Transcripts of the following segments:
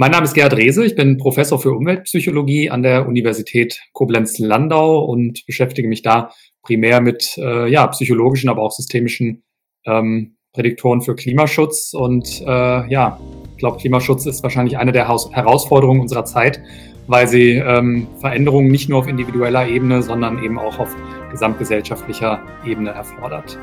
Mein Name ist Gerhard Rehse, ich bin Professor für Umweltpsychologie an der Universität Koblenz-Landau und beschäftige mich da primär mit äh, ja, psychologischen, aber auch systemischen ähm, Prädiktoren für Klimaschutz. Und äh, ja, ich glaube, Klimaschutz ist wahrscheinlich eine der Haus Herausforderungen unserer Zeit, weil sie ähm, Veränderungen nicht nur auf individueller Ebene, sondern eben auch auf gesamtgesellschaftlicher Ebene erfordert.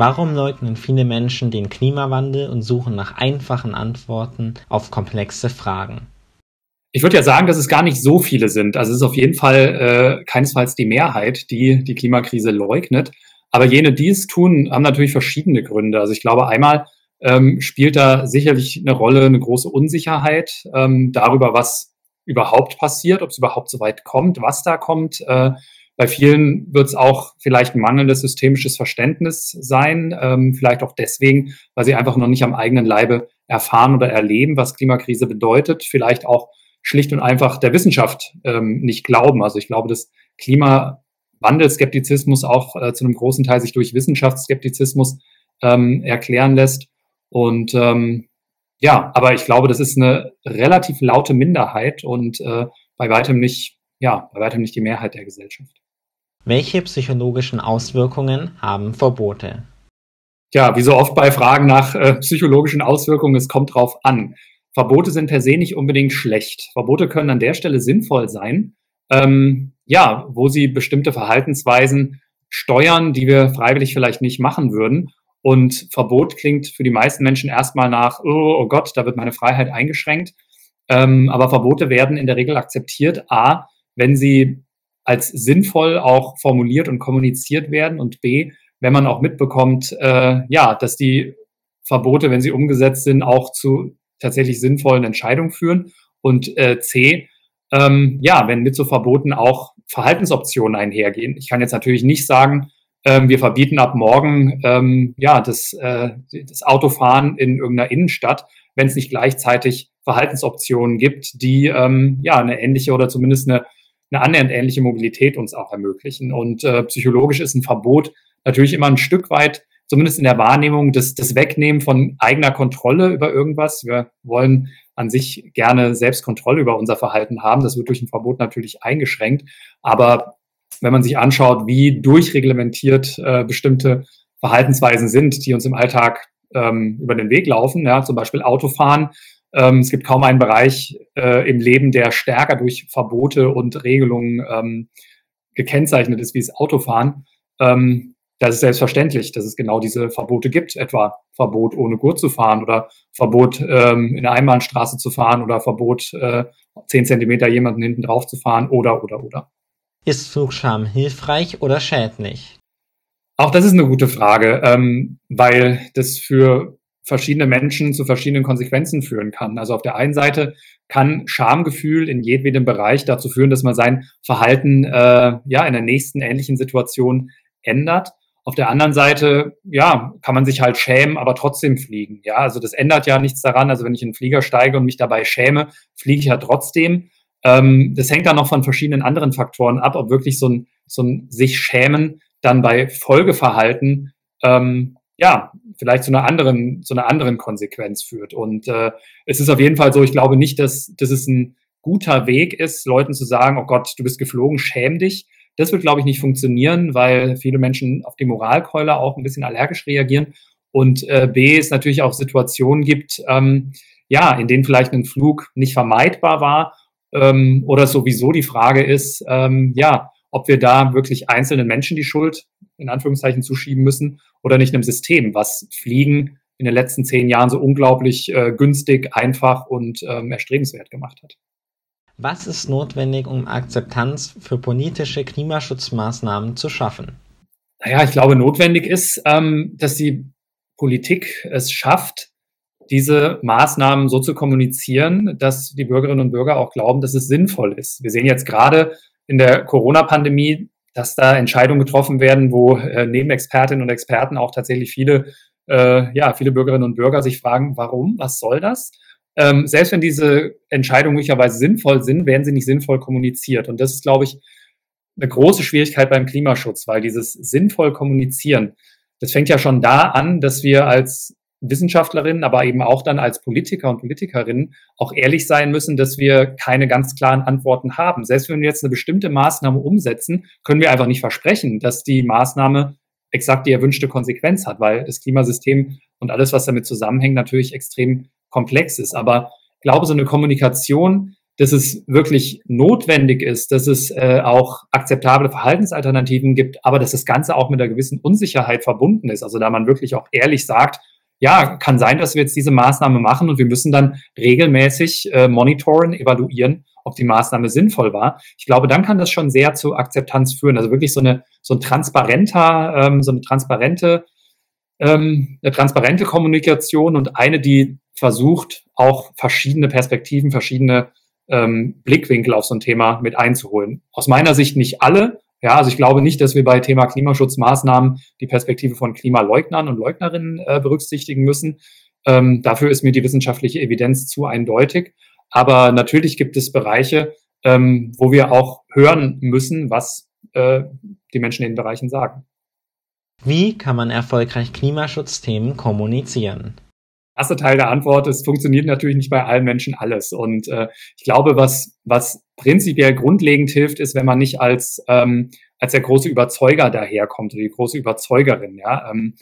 Warum leugnen viele Menschen den Klimawandel und suchen nach einfachen Antworten auf komplexe Fragen? Ich würde ja sagen, dass es gar nicht so viele sind. Also es ist auf jeden Fall äh, keinesfalls die Mehrheit, die die Klimakrise leugnet. Aber jene, die es tun, haben natürlich verschiedene Gründe. Also ich glaube, einmal ähm, spielt da sicherlich eine Rolle eine große Unsicherheit ähm, darüber, was überhaupt passiert, ob es überhaupt so weit kommt, was da kommt. Äh, bei vielen wird es auch vielleicht mangelndes systemisches Verständnis sein, ähm, vielleicht auch deswegen, weil sie einfach noch nicht am eigenen Leibe erfahren oder erleben, was Klimakrise bedeutet, vielleicht auch schlicht und einfach der Wissenschaft ähm, nicht glauben. Also ich glaube, dass Klimawandelskeptizismus auch äh, zu einem großen Teil sich durch Wissenschaftsskeptizismus ähm, erklären lässt. Und ähm, ja, aber ich glaube, das ist eine relativ laute Minderheit und äh, bei weitem nicht, ja, bei weitem nicht die Mehrheit der Gesellschaft. Welche psychologischen Auswirkungen haben Verbote? Ja, wie so oft bei Fragen nach äh, psychologischen Auswirkungen, es kommt drauf an. Verbote sind per se nicht unbedingt schlecht. Verbote können an der Stelle sinnvoll sein, ähm, ja, wo sie bestimmte Verhaltensweisen steuern, die wir freiwillig vielleicht nicht machen würden. Und Verbot klingt für die meisten Menschen erstmal nach, oh, oh Gott, da wird meine Freiheit eingeschränkt. Ähm, aber Verbote werden in der Regel akzeptiert, a, wenn sie als sinnvoll auch formuliert und kommuniziert werden und b, wenn man auch mitbekommt, äh, ja, dass die Verbote, wenn sie umgesetzt sind, auch zu tatsächlich sinnvollen Entscheidungen führen und äh, c, ähm, ja, wenn mit so Verboten auch Verhaltensoptionen einhergehen. Ich kann jetzt natürlich nicht sagen, ähm, wir verbieten ab morgen ähm, ja das, äh, das Autofahren in irgendeiner Innenstadt, wenn es nicht gleichzeitig Verhaltensoptionen gibt, die ähm, ja eine ähnliche oder zumindest eine eine annähernd ähnliche Mobilität uns auch ermöglichen. Und äh, psychologisch ist ein Verbot natürlich immer ein Stück weit, zumindest in der Wahrnehmung, das, das Wegnehmen von eigener Kontrolle über irgendwas. Wir wollen an sich gerne selbst Kontrolle über unser Verhalten haben. Das wird durch ein Verbot natürlich eingeschränkt. Aber wenn man sich anschaut, wie durchreglementiert äh, bestimmte Verhaltensweisen sind, die uns im Alltag ähm, über den Weg laufen, ja, zum Beispiel Autofahren, ähm, es gibt kaum einen Bereich äh, im Leben, der stärker durch Verbote und Regelungen ähm, gekennzeichnet ist wie das Autofahren. Ähm, das ist selbstverständlich, dass es genau diese Verbote gibt, etwa Verbot ohne Gurt zu fahren oder Verbot ähm, in der Einbahnstraße zu fahren oder Verbot äh, 10 Zentimeter jemanden hinten drauf zu fahren oder oder oder. Ist Flugscham hilfreich oder schädlich? Auch das ist eine gute Frage, ähm, weil das für verschiedene Menschen zu verschiedenen Konsequenzen führen kann. Also auf der einen Seite kann Schamgefühl in jedem Bereich dazu führen, dass man sein Verhalten äh, ja in der nächsten ähnlichen Situation ändert. Auf der anderen Seite, ja, kann man sich halt schämen, aber trotzdem fliegen. Ja, also das ändert ja nichts daran. Also wenn ich in den Flieger steige und mich dabei schäme, fliege ich ja trotzdem. Ähm, das hängt dann noch von verschiedenen anderen Faktoren ab, ob wirklich so ein, so ein sich schämen dann bei Folgeverhalten ähm, ja, vielleicht zu einer anderen, zu einer anderen Konsequenz führt. Und äh, es ist auf jeden Fall so, ich glaube nicht, dass, dass es ein guter Weg ist, Leuten zu sagen, oh Gott, du bist geflogen, schäm dich. Das wird, glaube ich, nicht funktionieren, weil viele Menschen auf die Moralkeule auch ein bisschen allergisch reagieren. Und äh, B, es natürlich auch Situationen gibt, ähm, ja, in denen vielleicht ein Flug nicht vermeidbar war ähm, oder sowieso die Frage ist, ähm, ja, ob wir da wirklich einzelnen Menschen die Schuld in Anführungszeichen zuschieben müssen oder nicht einem System, was Fliegen in den letzten zehn Jahren so unglaublich äh, günstig, einfach und ähm, erstrebenswert gemacht hat. Was ist notwendig, um Akzeptanz für politische Klimaschutzmaßnahmen zu schaffen? Naja, ich glaube, notwendig ist, ähm, dass die Politik es schafft, diese Maßnahmen so zu kommunizieren, dass die Bürgerinnen und Bürger auch glauben, dass es sinnvoll ist. Wir sehen jetzt gerade in der Corona-Pandemie, dass da Entscheidungen getroffen werden, wo äh, neben Expertinnen und Experten auch tatsächlich viele, äh, ja, viele Bürgerinnen und Bürger sich fragen, warum, was soll das? Ähm, selbst wenn diese Entscheidungen möglicherweise sinnvoll sind, werden sie nicht sinnvoll kommuniziert. Und das ist, glaube ich, eine große Schwierigkeit beim Klimaschutz, weil dieses sinnvoll kommunizieren, das fängt ja schon da an, dass wir als Wissenschaftlerinnen, aber eben auch dann als Politiker und Politikerinnen auch ehrlich sein müssen, dass wir keine ganz klaren Antworten haben. Selbst wenn wir jetzt eine bestimmte Maßnahme umsetzen, können wir einfach nicht versprechen, dass die Maßnahme exakt die erwünschte Konsequenz hat, weil das Klimasystem und alles, was damit zusammenhängt, natürlich extrem komplex ist. Aber ich glaube, so eine Kommunikation, dass es wirklich notwendig ist, dass es äh, auch akzeptable Verhaltensalternativen gibt, aber dass das Ganze auch mit einer gewissen Unsicherheit verbunden ist. Also da man wirklich auch ehrlich sagt, ja, kann sein, dass wir jetzt diese Maßnahme machen und wir müssen dann regelmäßig äh, monitoren, evaluieren, ob die Maßnahme sinnvoll war. Ich glaube, dann kann das schon sehr zu Akzeptanz führen. Also wirklich so eine so ein transparenter, ähm, so eine transparente, ähm, eine transparente Kommunikation und eine, die versucht, auch verschiedene Perspektiven, verschiedene ähm, Blickwinkel auf so ein Thema mit einzuholen. Aus meiner Sicht nicht alle, ja, also ich glaube nicht, dass wir bei Thema Klimaschutzmaßnahmen die Perspektive von Klimaleugnern und Leugnerinnen äh, berücksichtigen müssen. Ähm, dafür ist mir die wissenschaftliche Evidenz zu eindeutig. Aber natürlich gibt es Bereiche, ähm, wo wir auch hören müssen, was äh, die Menschen in den Bereichen sagen. Wie kann man erfolgreich Klimaschutzthemen kommunizieren? erste Teil der Antwort, es funktioniert natürlich nicht bei allen Menschen alles. Und äh, ich glaube, was, was prinzipiell grundlegend hilft, ist, wenn man nicht als, ähm, als der große Überzeuger daherkommt oder die große Überzeugerin. Ja? Ähm,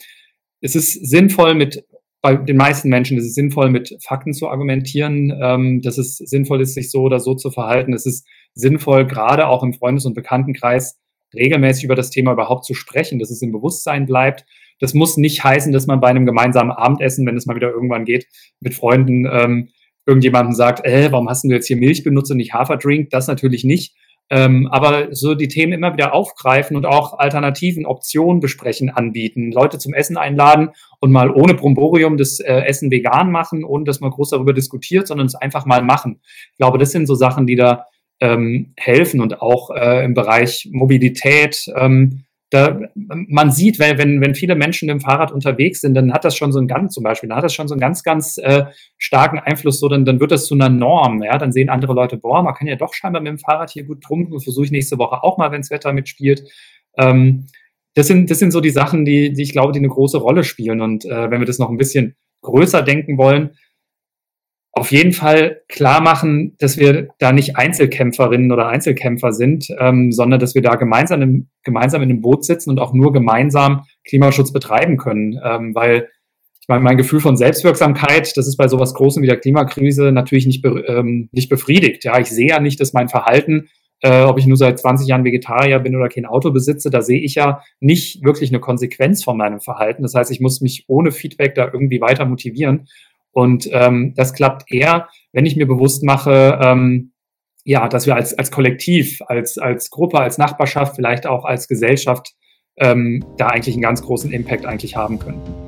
es ist sinnvoll mit bei den meisten Menschen ist es sinnvoll, mit Fakten zu argumentieren, ähm, dass es sinnvoll ist, sich so oder so zu verhalten. Es ist sinnvoll, gerade auch im Freundes- und Bekanntenkreis regelmäßig über das Thema überhaupt zu sprechen, dass es im Bewusstsein bleibt. Das muss nicht heißen, dass man bei einem gemeinsamen Abendessen, wenn es mal wieder irgendwann geht, mit Freunden ähm, irgendjemandem sagt, äh, warum hast du jetzt hier Milch benutzt und nicht Haferdrink? Das natürlich nicht. Ähm, aber so die Themen immer wieder aufgreifen und auch Alternativen, Optionen besprechen, anbieten, Leute zum Essen einladen und mal ohne Bromborium das äh, Essen vegan machen, ohne dass man groß darüber diskutiert, sondern es einfach mal machen. Ich glaube, das sind so Sachen, die da ähm, helfen und auch äh, im Bereich Mobilität. Ähm, da, man sieht, wenn, wenn, wenn viele Menschen dem Fahrrad unterwegs sind, dann hat das schon so einen ganz, zum Beispiel, dann hat das schon so einen ganz, ganz äh, starken Einfluss, so dann, dann wird das zu einer Norm, ja, dann sehen andere Leute, boah, man kann ja doch scheinbar mit dem Fahrrad hier gut trunken, versuche ich nächste Woche auch mal, wenn das Wetter mitspielt. Ähm, das sind, das sind so die Sachen, die, die ich glaube, die eine große Rolle spielen. Und äh, wenn wir das noch ein bisschen größer denken wollen, auf jeden Fall klar machen, dass wir da nicht Einzelkämpferinnen oder Einzelkämpfer sind, ähm, sondern dass wir da gemeinsam, im, gemeinsam in einem Boot sitzen und auch nur gemeinsam Klimaschutz betreiben können. Ähm, weil ich meine, mein Gefühl von Selbstwirksamkeit, das ist bei sowas Großem wie der Klimakrise natürlich nicht, be, ähm, nicht befriedigt. Ja, ich sehe ja nicht, dass mein Verhalten, äh, ob ich nur seit 20 Jahren Vegetarier bin oder kein Auto besitze, da sehe ich ja nicht wirklich eine Konsequenz von meinem Verhalten. Das heißt, ich muss mich ohne Feedback da irgendwie weiter motivieren. Und ähm, das klappt eher, wenn ich mir bewusst mache, ähm, ja, dass wir als, als Kollektiv, als, als Gruppe, als Nachbarschaft, vielleicht auch als Gesellschaft ähm, da eigentlich einen ganz großen Impact eigentlich haben können.